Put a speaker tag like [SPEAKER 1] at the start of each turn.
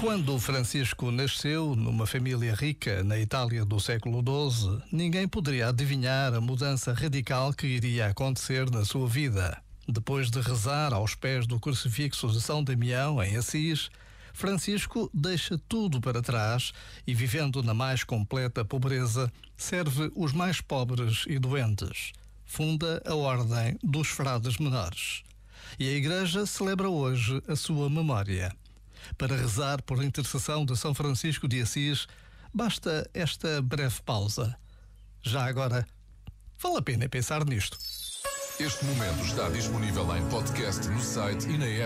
[SPEAKER 1] Quando Francisco nasceu numa família rica na Itália do século XII, ninguém poderia adivinhar a mudança radical que iria acontecer na sua vida. Depois de rezar aos pés do crucifixo de São Damião, em Assis, Francisco deixa tudo para trás e, vivendo na mais completa pobreza, serve os mais pobres e doentes. Funda a Ordem dos Frades Menores. E a Igreja celebra hoje a sua memória. Para rezar por intercessão de São Francisco de Assis, basta esta breve pausa. Já agora, vale a pena pensar nisto.
[SPEAKER 2] Este momento está disponível em podcast no site e na app.